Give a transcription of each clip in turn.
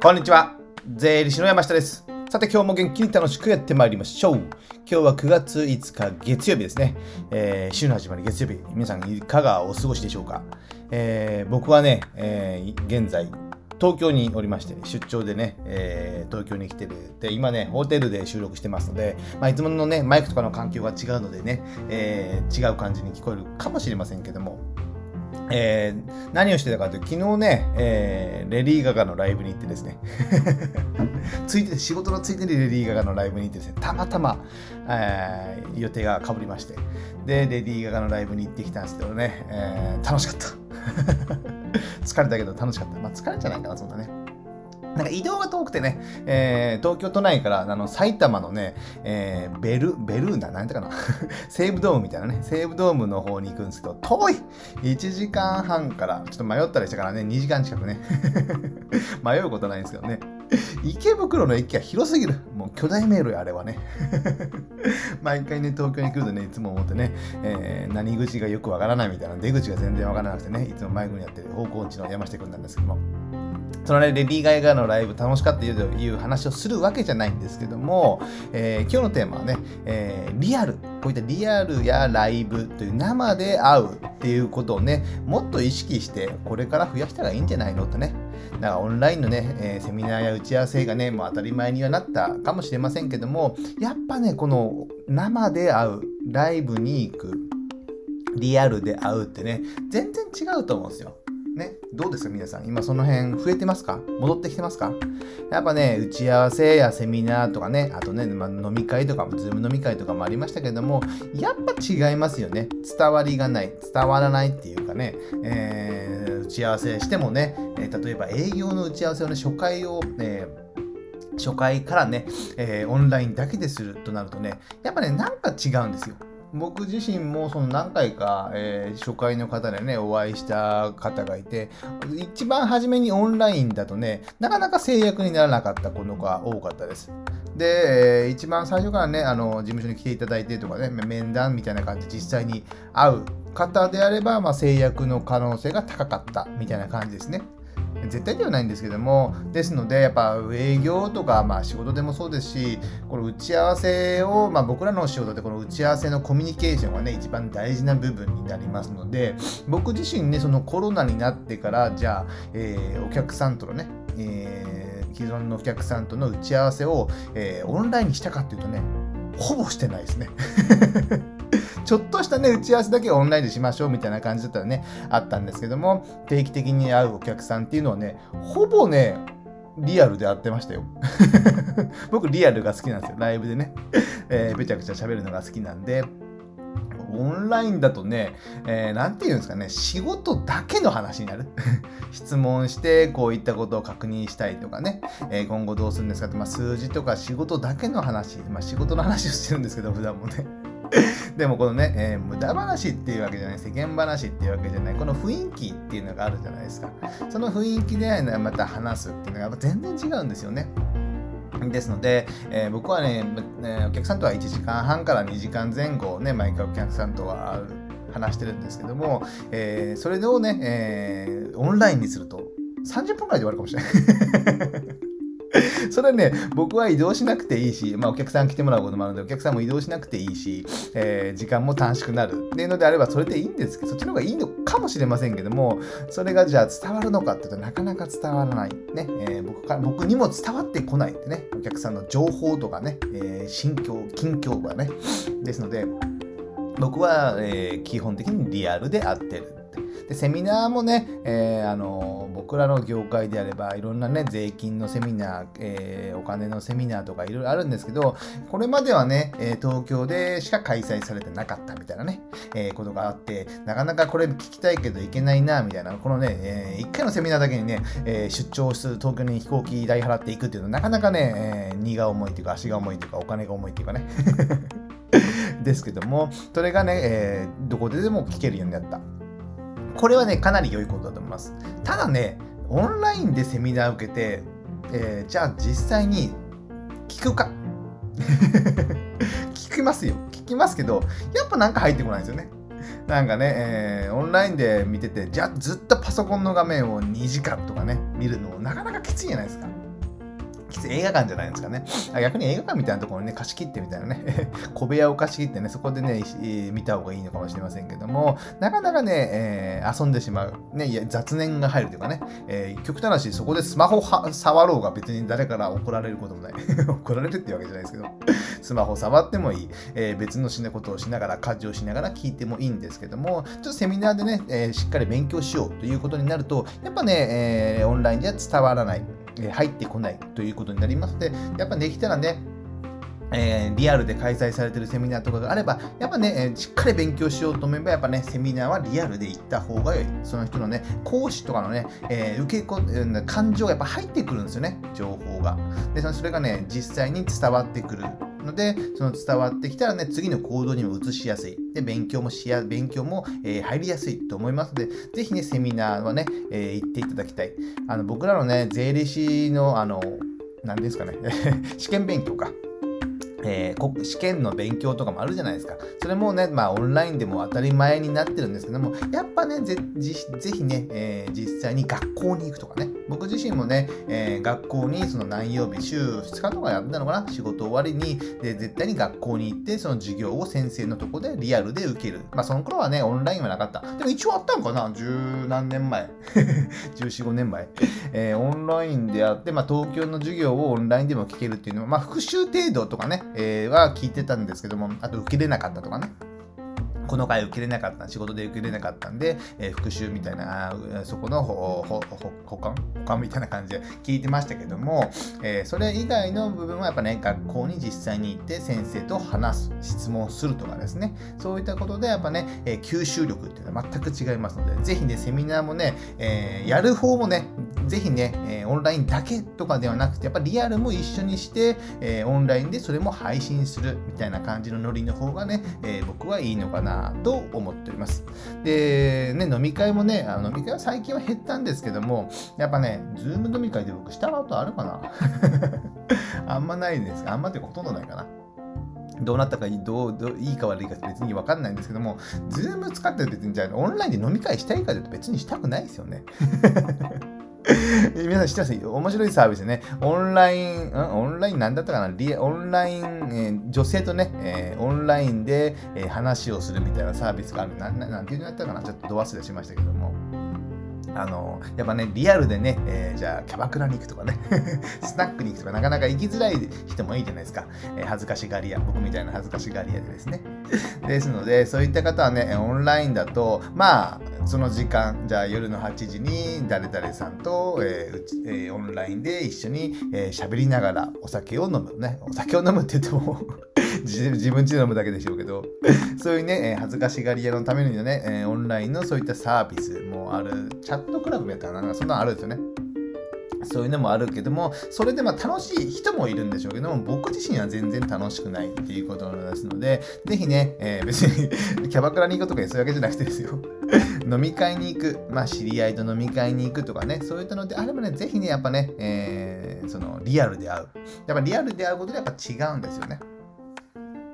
こんにちは。税理士の山下です。さて今日も元気に楽しくやってまいりましょう。今日は9月5日月曜日ですね。えー、週の始まり月曜日。皆さんいかがお過ごしでしょうか。えー、僕はね、えー、現在、東京におりまして、出張でね、えー、東京に来てる。で、今ね、ホテルで収録してますので、まあ、いつものね、マイクとかの環境が違うのでね、えー、違う感じに聞こえるかもしれませんけども、えー、何をしてたかというと、昨日ね、えー、レディー・ガガのライブに行ってですね、ついて仕事のついてにレディー・ガガのライブに行ってですね、たまたま、えー、予定がかぶりまして、で、レディー・ガガのライブに行ってきたんですけどね、えー、楽しかった。疲れたけど楽しかった。まあ疲れじゃないかな、そんなね。なんか移動が遠くてね、えー、東京都内からあの埼玉のね、えー、ベル、ベルーナ、なんてかな 西武ドームみたいなね、西武ドームの方に行くんですけど、遠い !1 時間半から、ちょっと迷ったりしたからね、2時間近くね 迷うことないんですけどね。池袋の駅が広すぎる。もう巨大迷路や、あれはね。毎回ね、東京に来るとね、いつも思ってね、えー、何口がよくわからないみたいな、出口が全然わからなくてね、いつも迷子にやってる方向音痴の山下くんなんですけども。そのね、レディー・ガイガーのライブ楽しかったよという話をするわけじゃないんですけども、えー、今日のテーマはね、えー、リアル。こういったリアルやライブという生で会うっていうことをね、もっと意識して、これから増やしたらいいんじゃないのとね。だからオンラインのね、えー、セミナーや打ち合わせがね、もう当たり前にはなったかもしれませんけども、やっぱね、この生で会う、ライブに行く、リアルで会うってね、全然違うと思うんですよ。ね、どうですか皆さん？今その辺増えてますか？戻ってきてますか？やっぱね、打ち合わせやセミナーとかね、あとね、まあ、飲み会とかも、ズーム飲み会とかもありましたけども、やっぱ違いますよね。伝わりがない、伝わらないっていうかね、えー、打ち合わせしてもね、えー、例えば営業の打ち合わせをね、初回を、えー、初回からね、えー、オンラインだけでするとなるとね、やっぱね、なんか違うんですよ。僕自身もその何回か、えー、初回の方でね、お会いした方がいて、一番初めにオンラインだとね、なかなか制約にならなかったことが多かったです。で、えー、一番最初からね、あの、事務所に来ていただいてとかね、面談みたいな感じで実際に会う方であれば、まあ、制約の可能性が高かったみたいな感じですね。絶対ではないんですけども、ですので、やっぱ営業とか、まあ仕事でもそうですし、この打ち合わせを、まあ僕らの仕事でこの打ち合わせのコミュニケーションがね、一番大事な部分になりますので、僕自身ね、そのコロナになってから、じゃあ、えー、お客さんとのね、えー、既存のお客さんとの打ち合わせを、えー、オンラインにしたかっていうとね、ほぼしてないですね。ちょっとしたね、打ち合わせだけオンラインでしましょうみたいな感じだったらね、あったんですけども、定期的に会うお客さんっていうのはね、ほぼね、リアルで会ってましたよ。僕、リアルが好きなんですよ。ライブでね。えー、べちゃくちゃ喋るのが好きなんで。オンラインだとね、えー、て言うんですかね、仕事だけの話になる。質問して、こういったことを確認したいとかね、えー、今後どうするんですかって、まあ、数字とか仕事だけの話、まあ、仕事の話をしてるんですけど、普段もね。でもこのね、えー、無駄話っていうわけじゃない、世間話っていうわけじゃない、この雰囲気っていうのがあるじゃないですか。その雰囲気でまた話すっていうのが全然違うんですよね。ですので、えー、僕はね、お客さんとは1時間半から2時間前後ね、毎回お客さんとは話してるんですけども、えー、それをね、えー、オンラインにすると30分くらいで終わるかもしれない。それはね、僕は移動しなくていいし、まあ、お客さん来てもらうこともあるので、お客さんも移動しなくていいし、えー、時間も短縮なるっていうのであれば、それでいいんですけど、そっちの方がいいのかもしれませんけども、それがじゃあ伝わるのかっていうとなかなか伝わらない。ね、えー、僕か僕にも伝わってこないってね、お客さんの情報とかね、えー、心境、近況がね。ですので、僕は、えー、基本的にリアルで会ってる。でセミナーもね、えー、あの僕らの業界であればいろんなね税金のセミナー、えー、お金のセミナーとかいろいろあるんですけどこれまではね、え東京でしか開催されてなかったみたいなね、えことがあってなかなかこれ聞きたいけど行けないなみたいなこのね、え1回のセミナーだけにね、え出張する東京に飛行機代払っていくっていうのはなかなかね、え荷が重いというか足が重いというかお金が重いというかね ですけどもそれがね、えー、どこででも聞けるようになった。これはね、かなり良いことだと思います。ただね、オンラインでセミナー受けて、えー、じゃあ実際に聞くか 聞きますよ。聞きますけど、やっぱなんか入ってこないですよね。なんかね、えー、オンラインで見てて、じゃあずっとパソコンの画面を2時間とかね、見るのなかなかきついじゃないですか。映画館じゃないですかね。逆に映画館みたいなところにね、貸し切ってみたいなね、小部屋を貸し切ってね、そこでね、見た方がいいのかもしれませんけども、なかなかね、えー、遊んでしまう。ね、いや雑念が入るというかね、えー、極端な話、そこでスマホ触ろうが別に誰から怒られることもない。怒られるってわけじゃないですけど、スマホ触ってもいい。えー、別のしなことをしながら、家事をしながら聞いてもいいんですけども、ちょっとセミナーでね、えー、しっかり勉強しようということになると、やっぱね、えー、オンラインじゃ伝わらない。入ってこないということになりますので、やっぱできたらね、えー、リアルで開催されてるセミナーとかがあれば、やっぱね、えー、しっかり勉強しようと思えば、やっぱね、セミナーはリアルで行った方が良い。その人のね、講師とかのね、えー、受けこ、感情がやっぱ入ってくるんですよね、情報が。で、それがね、実際に伝わってくる。ので、その伝わってきたらね、次の行動にも移しやすい。で、勉強もしや、勉強も、えー、入りやすいと思いますので、ぜひね、セミナーはね、えー、行っていただきたい。あの、僕らのね、税理士の、あの、何ですかね、試験勉強か。えー、試験の勉強とかもあるじゃないですか。それもね、まあオンラインでも当たり前になってるんですけども、やっぱね、ぜぜひね、えー、実際に学校に行くとかね、僕自身もね、えー、学校にその何曜日、週2日とかやったのかな、仕事終わりに、で絶対に学校に行って、その授業を先生のとこでリアルで受ける。まあその頃はね、オンラインはなかった。でも一応あったのかな、十何年前。14、5年前。えー、オンラインであって、まあ東京の授業をオンラインでも聞けるっていうのは、まあ復習程度とかね、えー、は聞いてたんですけども、あと受けれなかったとかね。この回受けれなかった、仕事で受けれなかったんで、えー、復習みたいな、そこの保管？保管みたいな感じで聞いてましたけども、えー、それ以外の部分はやっぱね、学校に実際に行って先生と話す、質問するとかですね、そういったことでやっぱね、えー、吸収力っていうのは全く違いますので、ぜひね、セミナーもね、えやる方もね、ぜひね、えオンラインだけとかではなくて、やっぱリアルも一緒にして、えオンラインでそれも配信するみたいな感じのノリの方がね、え僕はいいのかなと思っております。で、ね、飲み会もね、あの飲み会は最近は減ったんですけども、やっぱね、ズーム飲み会で僕したことあるかな？あんまないですあんまってほとんどないかな。どうなったかいいどうどういいか悪いか別に分かんないんですけども、ズーム使って別にじゃあオンラインで飲み会したいかというと別にしたくないですよね。皆さん知ってます？面白いサービスね。オンライン、ん？オンラインなんだったかな？リオンライン、えー、女性とね、えー、オンラインで、えー、話をするみたいなサービスがある。なななんていうのやったかな？ちょっとど忘れしましたけども。あの、やっぱね、リアルでね、えー、じゃあ、キャバクラに行くとかね、スナックに行くとか、なかなか行きづらい人もいいじゃないですか。えー、恥ずかしがり屋、僕みたいな恥ずかしがり屋でですね。ですので、そういった方はね、オンラインだと、まあ、その時間、じゃあ夜の8時に誰々さんと、えーうちえ、オンラインで一緒に喋、えー、りながらお酒を飲むね。お酒を飲むって言っても 自分ちで飲むだけでしょうけど、そういうね、えー、恥ずかしがり屋のためにね、えー、オンラインのそういったサービスもある、チャットクラブやったかな、なんかそんなのあるんですよね。そういうのもあるけども、それでまあ楽しい人もいるんでしょうけども、僕自身は全然楽しくないっていうことですので、ぜひね、えー、別に キャバクラに行くとかそういうわけじゃなくてですよ。飲み会に行く、まあ知り合いと飲み会に行くとかね、そういったのであればね、ぜひね、やっぱね、えー、そのリアルで会う。やっぱリアルで会うことでやっぱ違うんですよね。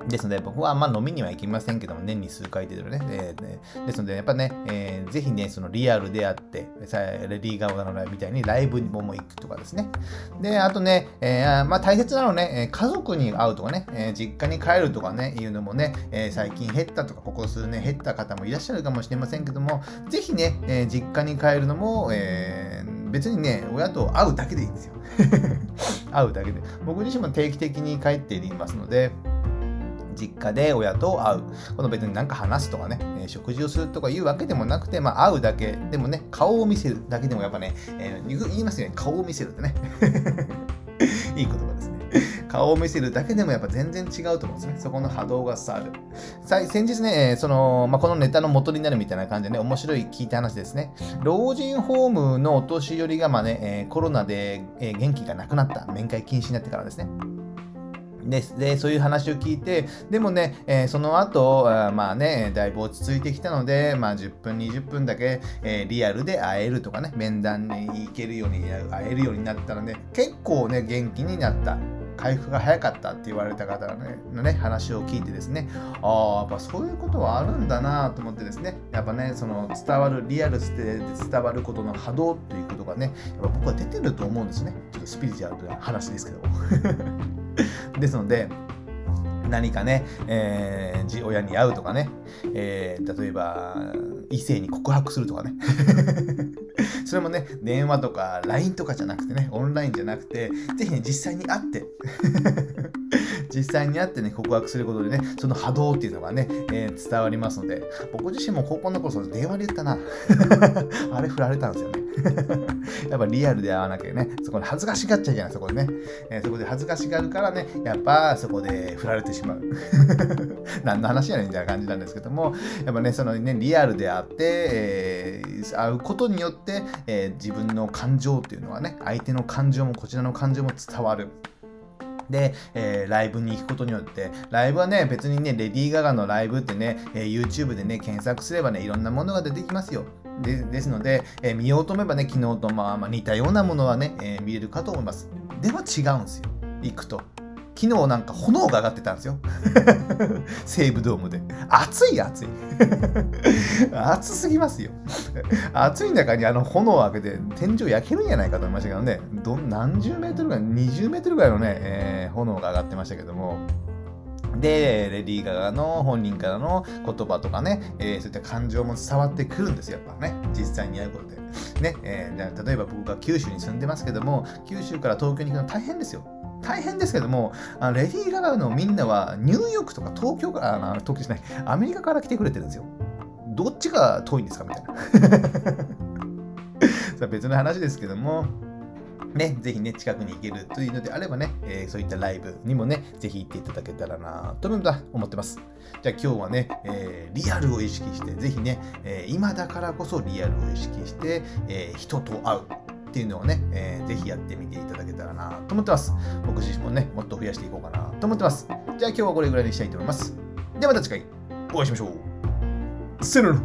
ですので、僕はまあ飲みには行きませんけども、年に数回程度ね。でですので、やっぱね、えー、ぜひね、そのリアルであって、レディー・ガーのみたいにライブにも行くとかですね。で、あとね、えー、まあ大切なのね、家族に会うとかね、えー、実家に帰るとかね、いうのもね、えー、最近減ったとか、ここ数年減った方もいらっしゃるかもしれませんけども、ぜひね、えー、実家に帰るのも、えー、別にね、親と会うだけでいいんですよ。会うだけで。僕自身も定期的に帰っていますので、実家で親と会う。この別になんか話すとかね、えー、食事をするとかいうわけでもなくて、まあ会うだけでもね、顔を見せるだけでもやっぱね、えー、言いますよね、顔を見せるってね。いい言葉ですね。顔を見せるだけでもやっぱ全然違うと思うんですね。そこの波動が伝わる。先日ね、その、まあ、このネタの元になるみたいな感じでね、面白い聞いた話ですね。老人ホームのお年寄りがまあね、コロナで、元気がなくなった。面会禁止になってからですね。ででそういう話を聞いて、でもね、えー、その後、まあね、だいぶ落ち着いてきたので、まあ10分、20分だけ、えー、リアルで会えるとかね、面談に行けるように、会えるようになったので、結構ね、元気になった。回復が早かったって言われた方のねのね話を聞いてですねああやっぱそういうことはあるんだなと思ってですねやっぱねその伝わるリアルで伝わることの波動ということがねやっぱ僕は出てると思うんですねちょっとスピリチュアルな話ですけど ですので何かね、えー、親に会うとかね、えー、例えば異性に告白するとかね。それもね電話とか LINE とかじゃなくてねオンラインじゃなくて是非ね実際に会って。実際に会ってね告白することでねその波動っていうのがね、えー、伝わりますので僕自身も高校の頃その電話で言ったな。あれ振られたんですよね。やっぱリアルで会わなきゃねそこで恥ずかしがっちゃうじゃないそこでね、えー、そこで恥ずかしがるからねやっぱそこで振られてしまう。何の話やねんみたいな感じなんですけどもやっぱねそのねリアルで会って、えー、会うことによって、えー、自分の感情っていうのはね相手の感情もこちらの感情も伝わる。で、えー、ライブに行くことによって、ライブはね、別にね、レディー・ガガのライブってね、えー、YouTube でね、検索すればね、いろんなものが出てきますよ。でですので、えー、見ようと思えばね、昨日とまあまあ似たようなものはね、え見れるかと思います。でも違うんですよ。行くと。昨日なんか炎が上がってたんですよ。西武ドームで。暑い暑い。暑すぎますよ。暑い中にあの炎を開けて天井焼けるんじゃないかと思いましたけどね。ど何十メートルぐらい、20メートルぐらいのね、えー、炎が上がってましたけども。で、レディー・ガガの本人からの言葉とかね、えー、そういった感情も伝わってくるんですよ、やっぱね、実際にやることで。ね、えー、例えば僕が九州に住んでますけども、九州から東京に行くの大変ですよ。大変ですけども、あレディー・ガガのみんなはニューヨークとか東京から、あ東京じゃない、アメリカから来てくれてるんですよ。どっちが遠いんですかみたいな。別の話ですけども、ね、ぜひね、近くに行けるというのであればね、えー、そういったライブにもね、ぜひ行っていただけたらなと思ってます。じゃあ今日はね、えー、リアルを意識して、ぜひね、えー、今だからこそリアルを意識して、え人と会う。っていうのをね、えー、ぜひやってみていただけたらなと思ってます。僕自身もね、もっと増やしていこうかなと思ってます。じゃあ今日はこれぐらいにしたいと思います。ではまた次回お会いしましょう。せの